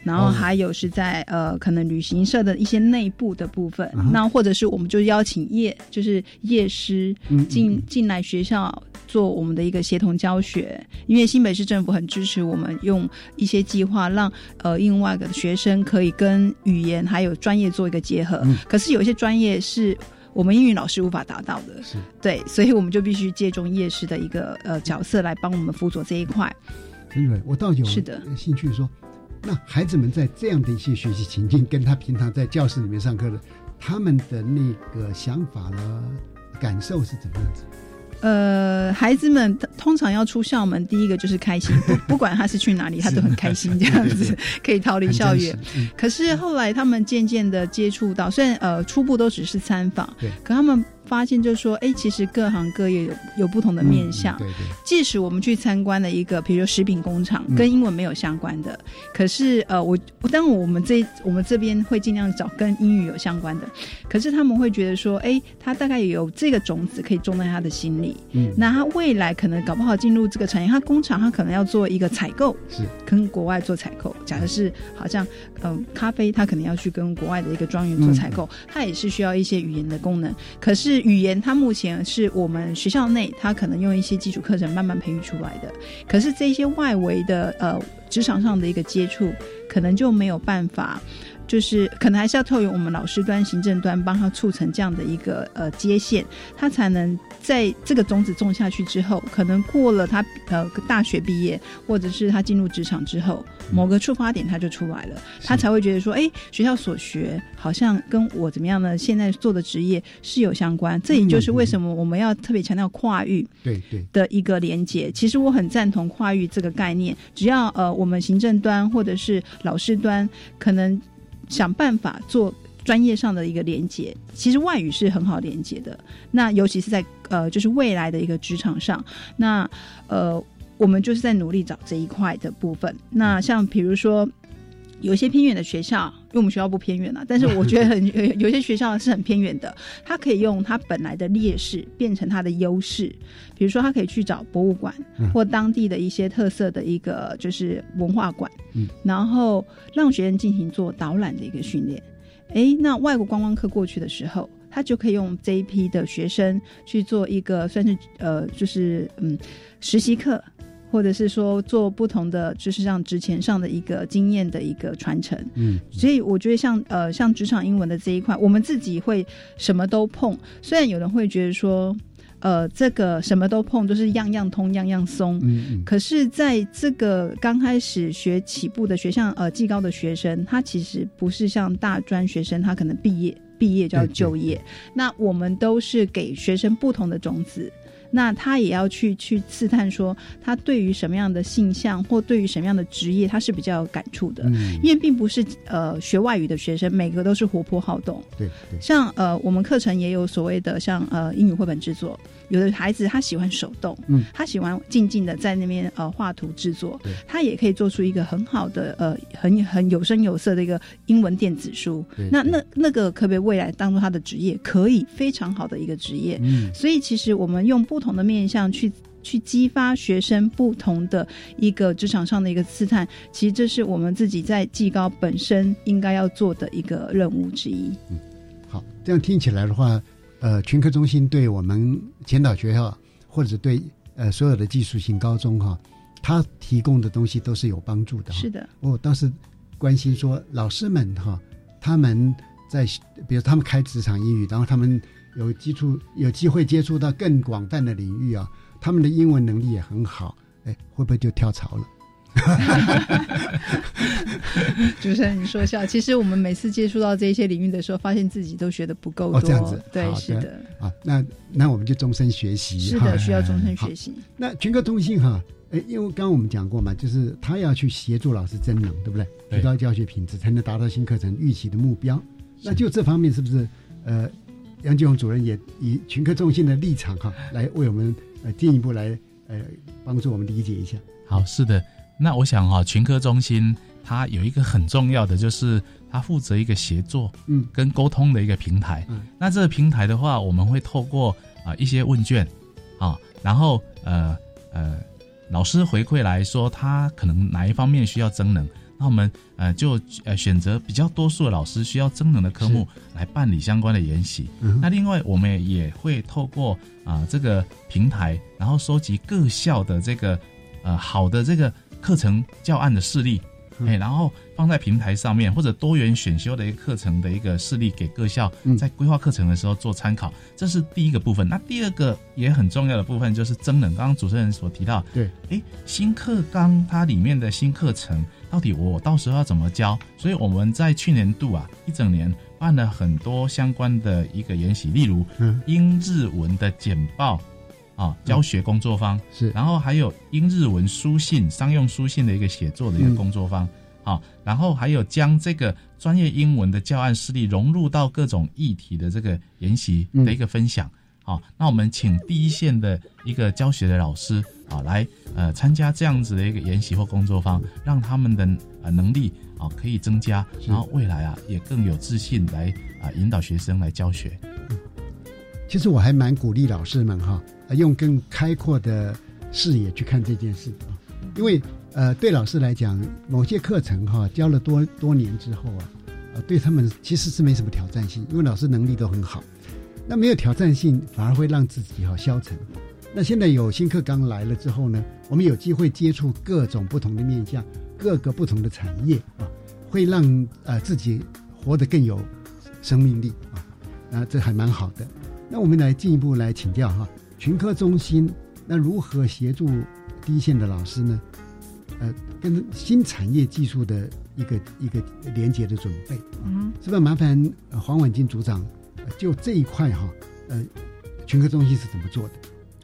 然后还有是在呃，可能旅行社的一些内部的部分，那或者是我们就邀请夜，就是夜师进进来学校做我们的一个协同教学，因为新北市政府很支持我们用一些计划，让呃另外的学生可以跟语言还有专业做一个结合。可是有一些专业是我们英语老师无法达到的，对，所以我们就必须借重夜师的一个呃角色来帮我们辅佐这一块。我倒有兴趣说，那孩子们在这样的一些学习情境，跟他平常在教室里面上课的，他们的那个想法呢，感受是怎么样子？呃，孩子们通常要出校门，第一个就是开心，不不管他是去哪里，他都很开心，这样子 可以逃离校园。可是后来他们渐渐的接触到，虽然呃初步都只是参访，可他们。发现就是说，哎，其实各行各业有有不同的面向。对对。即使我们去参观了一个，比如说食品工厂，跟英文没有相关的，可是呃，我当然我们这我们这边会尽量找跟英语有相关的。可是他们会觉得说，哎，他大概有这个种子可以种在他的心里。嗯。那他未来可能搞不好进入这个产业，他工厂他可能要做一个采购，是跟国外做采购。假设是好像嗯咖啡，他可能要去跟国外的一个庄园做采购，他也是需要一些语言的功能。可是。语言，它目前是我们学校内，它可能用一些基础课程慢慢培育出来的。可是这些外围的呃职场上的一个接触，可能就没有办法。就是可能还是要透过我们老师端、行政端帮他促成这样的一个呃接线，他才能在这个种子种下去之后，可能过了他呃大学毕业，或者是他进入职场之后，某个触发点他就出来了，他才会觉得说，哎，学校所学好像跟我怎么样呢？现在做的职业是有相关。这也就是为什么我们要特别强调跨域对对的一个连接。其实我很赞同跨域这个概念，只要呃我们行政端或者是老师端可能。想办法做专业上的一个连接，其实外语是很好连接的。那尤其是在呃，就是未来的一个职场上，那呃，我们就是在努力找这一块的部分。那像比如说，有些偏远的学校。为我们学校不偏远啊，但是我觉得很有 有些学校是很偏远的，他可以用他本来的劣势变成他的优势，比如说他可以去找博物馆或当地的一些特色的一个就是文化馆，嗯，然后让学生进行做导览的一个训练。哎，那外国观光客过去的时候，他就可以用这一批的学生去做一个算是呃，就是嗯实习课。或者是说做不同的，就是像职前上的一个经验的一个传承，嗯，所以我觉得像呃像职场英文的这一块，我们自己会什么都碰。虽然有人会觉得说，呃，这个什么都碰都是样样通样样松，嗯嗯，可是在这个刚开始学起步的学校，呃，技高的学生，他其实不是像大专学生，他可能毕业毕业就要就业。那我们都是给学生不同的种子。那他也要去去刺探，说他对于什么样的性向或对于什么样的职业，他是比较有感触的。嗯，因为并不是呃学外语的学生每个都是活泼好动。对对，像呃我们课程也有所谓的像呃英语绘本制作。有的孩子他喜欢手动，嗯，他喜欢静静的在那边呃画图制作，他也可以做出一个很好的呃很很有声有色的一个英文电子书。那那那个可不可以未来当做他的职业？可以，非常好的一个职业。嗯，所以其实我们用不同的面向去去激发学生不同的一个职场上的一个刺探，其实这是我们自己在技高本身应该要做的一个任务之一。嗯，好，这样听起来的话。呃，群科中心对我们前导学校，或者对呃所有的技术型高中哈，他提供的东西都是有帮助的。是的，我倒是关心说老师们哈，他们在比如他们开职场英语，然后他们有基础有机会接触到更广泛的领域啊，他们的英文能力也很好，哎，会不会就跳槽了？主持人，你说笑。其实我们每次接触到这些领域的时候，发现自己都学的不够多。哦，这样子，对，是的。啊，那那我们就终身学习。是的，需要终身学习。那群科通信哈，哎，因为刚刚我们讲过嘛，就是他要去协助老师增能，对不对？提高教学品质，才能达到新课程预期的目标。那就这方面，是不是呃，杨继红主任也以群科中心的立场哈，来为我们呃进一步来呃帮助我们理解一下？好，是的。那我想哈，群科中心它有一个很重要的，就是它负责一个协作，嗯，跟沟通的一个平台。嗯，那这个平台的话，我们会透过啊一些问卷，啊，然后呃呃老师回馈来说，他可能哪一方面需要增能，那我们呃就呃选择比较多数的老师需要增能的科目来办理相关的研习。嗯，那另外我们也会透过啊这个平台，然后收集各校的这个呃好的这个。课程教案的事例，哎，然后放在平台上面，或者多元选修的一个课程的一个事例，给各校在规划课程的时候做参考。这是第一个部分。那第二个也很重要的部分就是增能。刚刚主持人所提到，对，哎，新课纲它里面的新课程到底我到时候要怎么教？所以我们在去年度啊一整年办了很多相关的一个研习，例如英日文的简报。啊，教学工作坊是，然后还有英日文书信、商用书信的一个写作的一个工作坊，好，然后还有将这个专业英文的教案示例融入到各种议题的这个研习的一个分享，好，那我们请第一线的一个教学的老师啊来呃参加这样子的一个研习或工作坊，让他们的呃能力啊可以增加，然后未来啊也更有自信来啊引导学生来教学。其实我还蛮鼓励老师们哈。用更开阔的视野去看这件事啊，因为呃，对老师来讲，某些课程哈教了多多年之后啊，呃，对他们其实是没什么挑战性，因为老师能力都很好。那没有挑战性，反而会让自己哈消沉。那现在有新课纲来了之后呢，我们有机会接触各种不同的面向，各个不同的产业啊，会让呃自己活得更有生命力啊，啊，这还蛮好的。那我们来进一步来请教哈。群科中心那如何协助第一线的老师呢？呃，跟新产业技术的一个一个连接的准备，嗯，是不是麻烦黄婉金组长就这一块哈？呃，群科中心是怎么做的？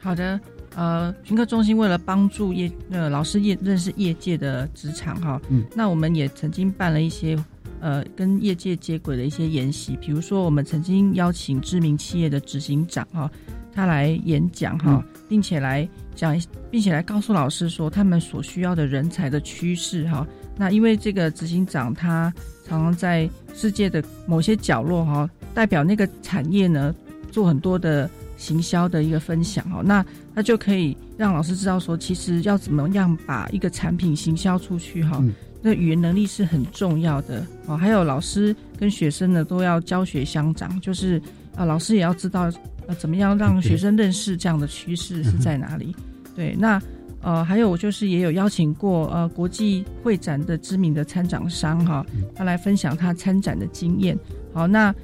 好的，呃，群科中心为了帮助业呃老师业认识业界的职场哈，嗯，那我们也曾经办了一些呃跟业界接轨的一些研习，比如说我们曾经邀请知名企业的执行长哈。他来演讲哈，并且来讲，并且来告诉老师说他们所需要的人才的趋势哈。那因为这个执行长他常常在世界的某些角落哈，代表那个产业呢做很多的行销的一个分享哦，那他就可以让老师知道说，其实要怎么样把一个产品行销出去哈。那语言能力是很重要的哦，还有老师跟学生呢都要教学相长，就是啊，老师也要知道呃怎么样让学生认识这样的趋势是在哪里。对，那呃还有就是也有邀请过呃国际会展的知名的参展商哈，他来分享他参展的经验。好，那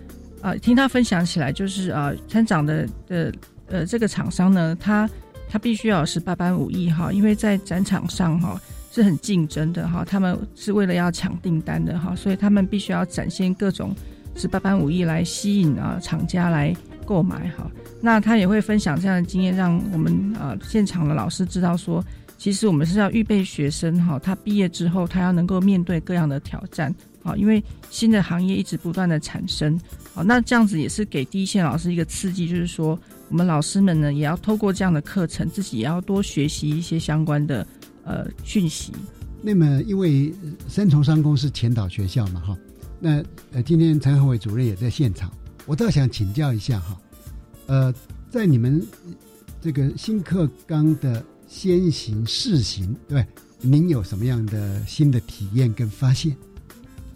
呃听他分享起来就是呃参展的的呃这个厂商呢，他他必须要十八般武艺哈，因为在展场上哈。是很竞争的哈，他们是为了要抢订单的哈，所以他们必须要展现各种是八般武艺来吸引啊厂家来购买哈。那他也会分享这样的经验，让我们呃现场的老师知道说，其实我们是要预备学生哈，他毕业之后他要能够面对各样的挑战啊，因为新的行业一直不断的产生好，那这样子也是给第一线老师一个刺激，就是说我们老师们呢也要透过这样的课程，自己也要多学习一些相关的。呃，讯息。那么，因为三重商工是前导学校嘛，哈。那呃，今天陈恒伟主任也在现场，我倒想请教一下哈。呃，在你们这个新课纲的先行试行，对，您有什么样的新的体验跟发现？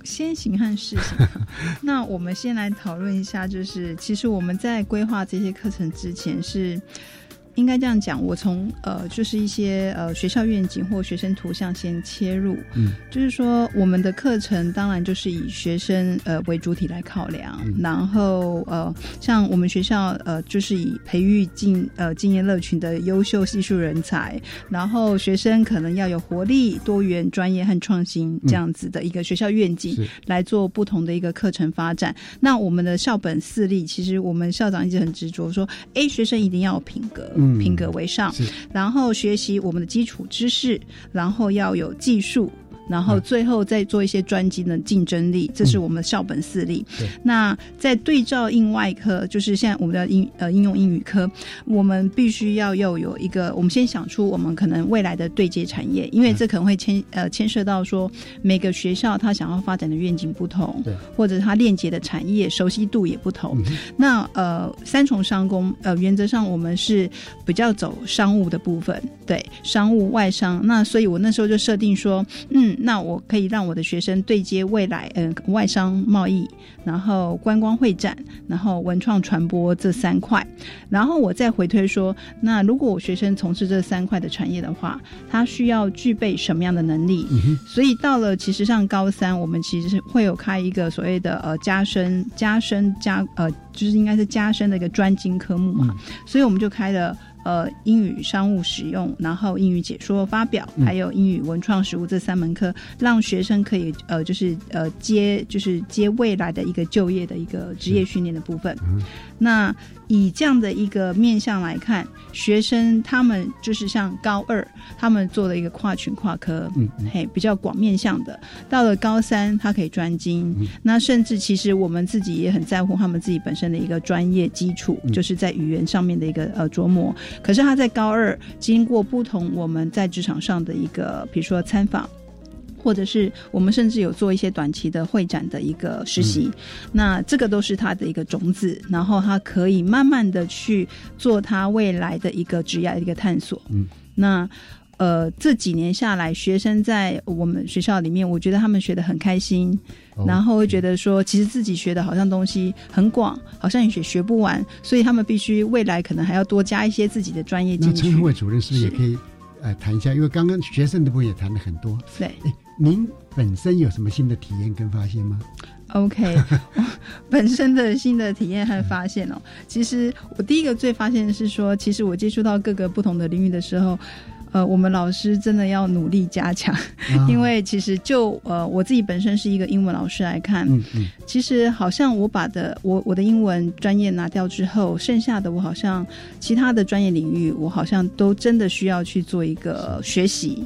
先行和试行，那我们先来讨论一下，就是其实我们在规划这些课程之前是。应该这样讲，我从呃，就是一些呃学校愿景或学生图像先切入，嗯，就是说我们的课程当然就是以学生呃为主体来考量，然后呃，像我们学校呃就是以培育进呃经验乐群的优秀技术人才，然后学生可能要有活力、多元、专业和创新这样子的一个学校愿景来做不同的一个课程发展。那我们的校本四例，其实我们校长一直很执着说，哎，学生一定要有品格。品格为上，然后学习我们的基础知识，然后要有技术。然后最后再做一些专精的竞争力，这是我们的校本四力。那在对照应外科，就是现在我们的应呃应用英语科，我们必须要又有一个，我们先想出我们可能未来的对接产业，因为这可能会牵呃牵涉到说每个学校它想要发展的愿景不同，或者它链接的产业熟悉度也不同。那呃三重商工呃原则上我们是比较走商务的部分，对商务外商。那所以我那时候就设定说，嗯。那我可以让我的学生对接未来，嗯，外商贸易，然后观光会展，然后文创传播这三块，然后我再回推说，那如果我学生从事这三块的产业的话，他需要具备什么样的能力？所以到了其实上高三，我们其实是会有开一个所谓的呃加深、加深、加呃，就是应该是加深的一个专精科目嘛，所以我们就开了。呃，英语商务使用，然后英语解说发表，还有英语文创实务这三门课，让学生可以呃，就是呃接就是接未来的一个就业的一个职业训练的部分。那以这样的一个面向来看，学生他们就是像高二，他们做了一个跨群跨科，嗯，嘿，比较广面向的。到了高三，他可以专精。那甚至其实我们自己也很在乎他们自己本身的一个专业基础，就是在语言上面的一个呃琢磨。可是他在高二经过不同我们在职场上的一个，比如说参访。或者是我们甚至有做一些短期的会展的一个实习，那这个都是他的一个种子，然后他可以慢慢的去做他未来的一个职业的一个探索。嗯，那呃这几年下来，学生在我们学校里面，我觉得他们学的很开心，然后会觉得说，其实自己学的好像东西很广，好像也学学不完，所以他们必须未来可能还要多加一些自己的专业进去。那陈慧主任是不是也可以呃谈一下？因为刚刚学生的部分也谈了很多。对。您本身有什么新的体验跟发现吗？OK，本身的新的体验和发现哦，其实我第一个最发现的是说，其实我接触到各个不同的领域的时候，呃，我们老师真的要努力加强，因为其实就呃我自己本身是一个英文老师来看，嗯嗯，其实好像我把的我我的英文专业拿掉之后，剩下的我好像其他的专业领域，我好像都真的需要去做一个学习。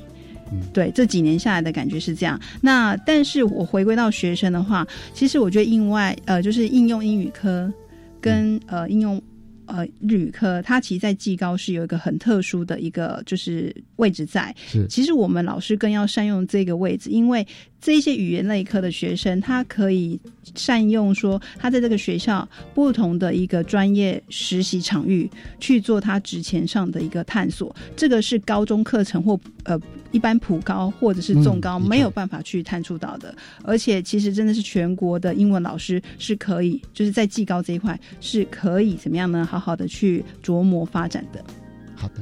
对，这几年下来的感觉是这样。那但是我回归到学生的话，其实我觉得应外呃，就是应用英语科跟呃应用呃日语科，它其实，在技高是有一个很特殊的一个就是位置在。是，其实我们老师更要善用这个位置，因为这些语言类科的学生，他可以善用说他在这个学校不同的一个专业实习场域去做他职前上的一个探索。这个是高中课程或呃一般普高或者是重高没有办法去探出到的。而且，其实真的是全国的英文老师是可以，就是在技高这一块是可以怎么样呢？好好的去琢磨发展的。好的，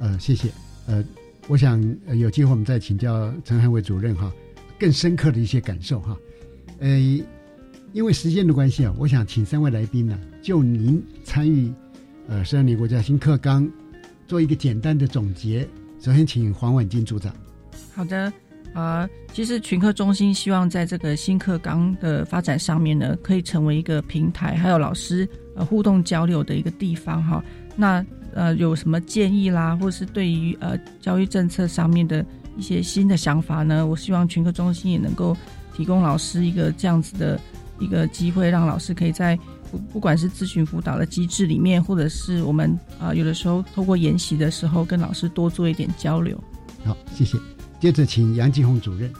呃，谢谢。呃，我想有机会我们再请教陈汉伟主任哈。更深刻的一些感受哈，呃，因为时间的关系啊，我想请三位来宾呢，就您参与呃十二年国家新课纲做一个简单的总结。首先，请黄婉金组长。好的，呃，其实群课中心希望在这个新课纲的发展上面呢，可以成为一个平台，还有老师呃互动交流的一个地方哈。那呃有什么建议啦，或是对于呃教育政策上面的。一些新的想法呢，我希望群科中心也能够提供老师一个这样子的一个机会，让老师可以在不不管是咨询辅导的机制里面，或者是我们啊有的时候透过研习的时候，跟老师多做一点交流。好，谢谢。接着请杨继红主任。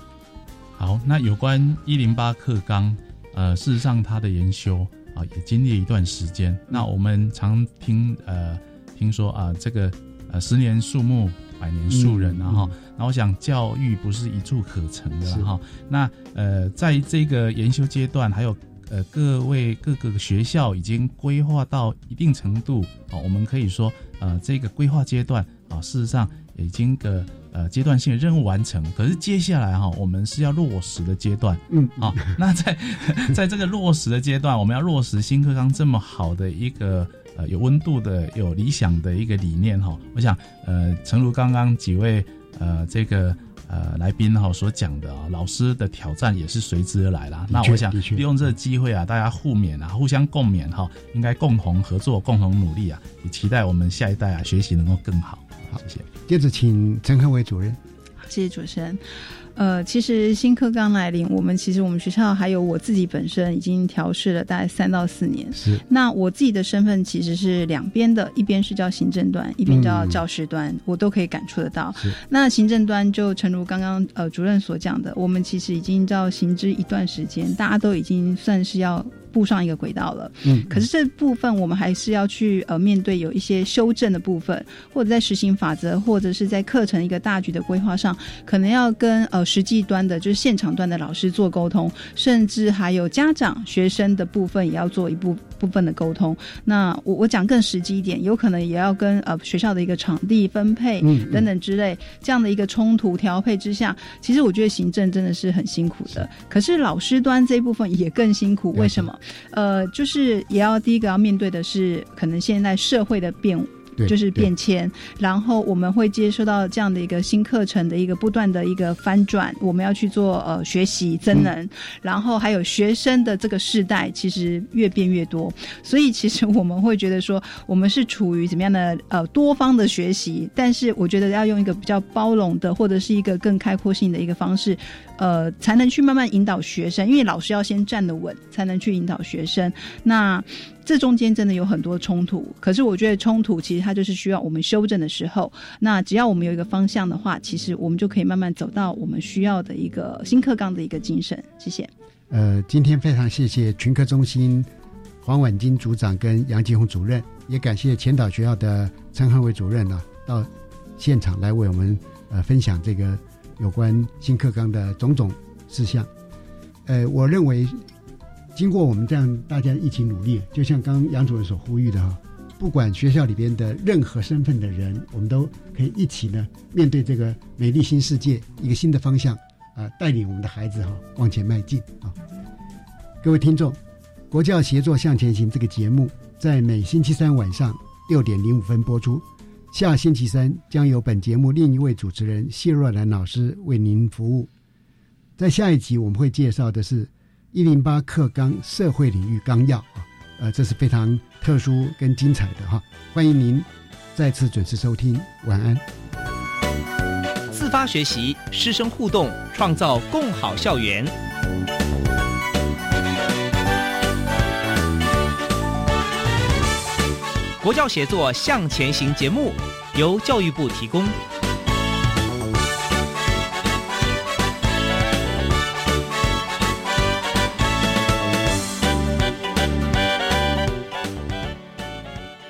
好，那有关一零八课纲，呃，事实上他的研修啊也经历一段时间。那我们常听呃听说啊这个呃十年树木。百年树人啊哈，那我想教育不是一蹴可成的哈。那呃，在这个研修阶段，还有呃各位各个学校已经规划到一定程度啊，我们可以说呃这个规划阶段啊，事实上已经个呃阶段性的任务完成。可是接下来哈，我们是要落实的阶段。嗯，好，那在 在这个落实的阶段，我们要落实新课纲这么好的一个。呃，有温度的、有理想的一个理念哈，我想，呃，诚如刚刚几位呃这个呃来宾哈所讲的啊，老师的挑战也是随之而来啦。那我想利用这个机会啊，大家互勉啊，互相共勉哈，应该共同合作、共同努力啊，也期待我们下一代啊学习能够更好。好，谢谢。接着请陈克伟主任。谢谢主持人。呃，其实新课刚来临，我们其实我们学校还有我自己本身已经调试了大概三到四年。是。那我自己的身份其实是两边的，一边是叫行政端，一边叫教师端，我都可以感触得到。那行政端就诚如刚刚呃主任所讲的，我们其实已经叫行之一段时间，大家都已经算是要。步上一个轨道了，嗯，可是这部分我们还是要去呃面对有一些修正的部分，或者在实行法则，或者是在课程一个大局的规划上，可能要跟呃实际端的，就是现场端的老师做沟通，甚至还有家长、学生的部分也要做一部部分的沟通。那我我讲更实际一点，有可能也要跟呃学校的一个场地分配等等之类这样的一个冲突调配之下，其实我觉得行政真的是很辛苦的。可是老师端这一部分也更辛苦，为什么？呃，就是也要第一个要面对的是，可能现在社会的变。就是变迁，然后我们会接收到这样的一个新课程的一个不断的一个翻转，我们要去做呃学习增能，然后还有学生的这个世代其实越变越多，所以其实我们会觉得说，我们是处于怎么样的呃多方的学习，但是我觉得要用一个比较包容的或者是一个更开阔性的一个方式，呃，才能去慢慢引导学生，因为老师要先站得稳，才能去引导学生。那这中间真的有很多冲突，可是我觉得冲突其实它就是需要我们修正的时候。那只要我们有一个方向的话，其实我们就可以慢慢走到我们需要的一个新课纲的一个精神。谢谢。呃，今天非常谢谢群科中心黄婉金组长跟杨金红主任，也感谢前导学校的陈汉伟主任呢，到现场来为我们呃分享这个有关新课纲的种种事项。呃，我认为。经过我们这样大家一起努力，就像刚杨主任所呼吁的哈，不管学校里边的任何身份的人，我们都可以一起呢面对这个美丽新世界一个新的方向啊，带领我们的孩子哈往前迈进啊。各位听众，国教协作向前行这个节目在每星期三晚上六点零五分播出，下星期三将由本节目另一位主持人谢若兰老师为您服务。在下一集我们会介绍的是。一零八课纲社会领域纲要啊，呃，这是非常特殊跟精彩的哈，欢迎您再次准时收听，晚安。自发学习，师生互动，创造共好校园。国教协作向前行节目由教育部提供。